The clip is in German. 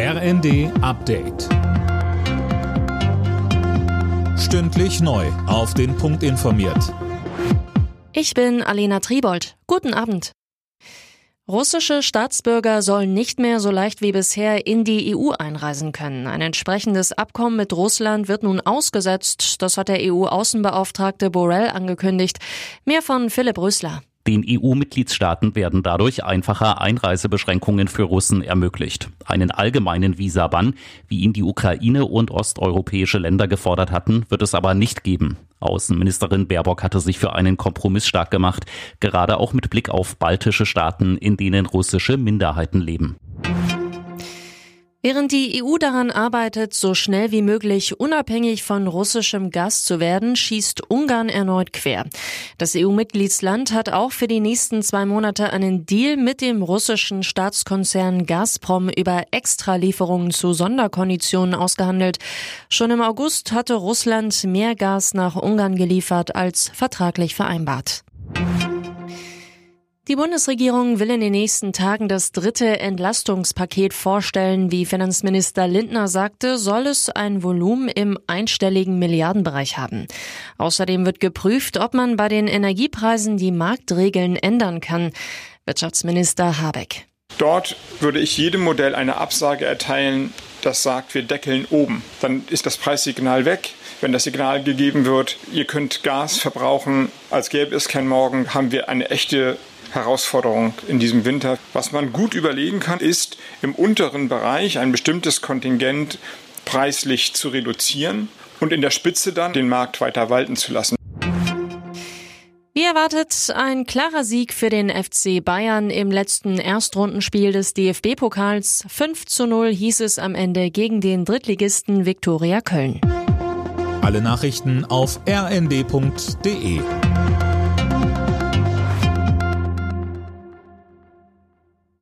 RND Update. Stündlich neu. Auf den Punkt informiert. Ich bin Alena Tribold. Guten Abend. Russische Staatsbürger sollen nicht mehr so leicht wie bisher in die EU einreisen können. Ein entsprechendes Abkommen mit Russland wird nun ausgesetzt. Das hat der EU-Außenbeauftragte Borrell angekündigt. Mehr von Philipp Rösler. Den EU-Mitgliedstaaten werden dadurch einfacher Einreisebeschränkungen für Russen ermöglicht. Einen allgemeinen Visabann, wie ihn die Ukraine und osteuropäische Länder gefordert hatten, wird es aber nicht geben. Außenministerin Baerbock hatte sich für einen Kompromiss stark gemacht, gerade auch mit Blick auf baltische Staaten, in denen russische Minderheiten leben. Während die EU daran arbeitet, so schnell wie möglich unabhängig von russischem Gas zu werden, schießt Ungarn erneut quer. Das EU-Mitgliedsland hat auch für die nächsten zwei Monate einen Deal mit dem russischen Staatskonzern Gazprom über Extralieferungen zu Sonderkonditionen ausgehandelt. Schon im August hatte Russland mehr Gas nach Ungarn geliefert als vertraglich vereinbart. Die Bundesregierung will in den nächsten Tagen das dritte Entlastungspaket vorstellen. Wie Finanzminister Lindner sagte, soll es ein Volumen im einstelligen Milliardenbereich haben. Außerdem wird geprüft, ob man bei den Energiepreisen die Marktregeln ändern kann. Wirtschaftsminister Habeck. Dort würde ich jedem Modell eine Absage erteilen, das sagt, wir deckeln oben. Dann ist das Preissignal weg. Wenn das Signal gegeben wird, ihr könnt Gas verbrauchen, als gäbe es kein Morgen, haben wir eine echte Herausforderung in diesem Winter. Was man gut überlegen kann, ist im unteren Bereich ein bestimmtes Kontingent preislich zu reduzieren und in der Spitze dann den Markt weiter walten zu lassen. Wie erwartet ein klarer Sieg für den FC Bayern im letzten Erstrundenspiel des DFB-Pokals. 5 zu 0 hieß es am Ende gegen den Drittligisten Viktoria Köln. Alle Nachrichten auf rnd.de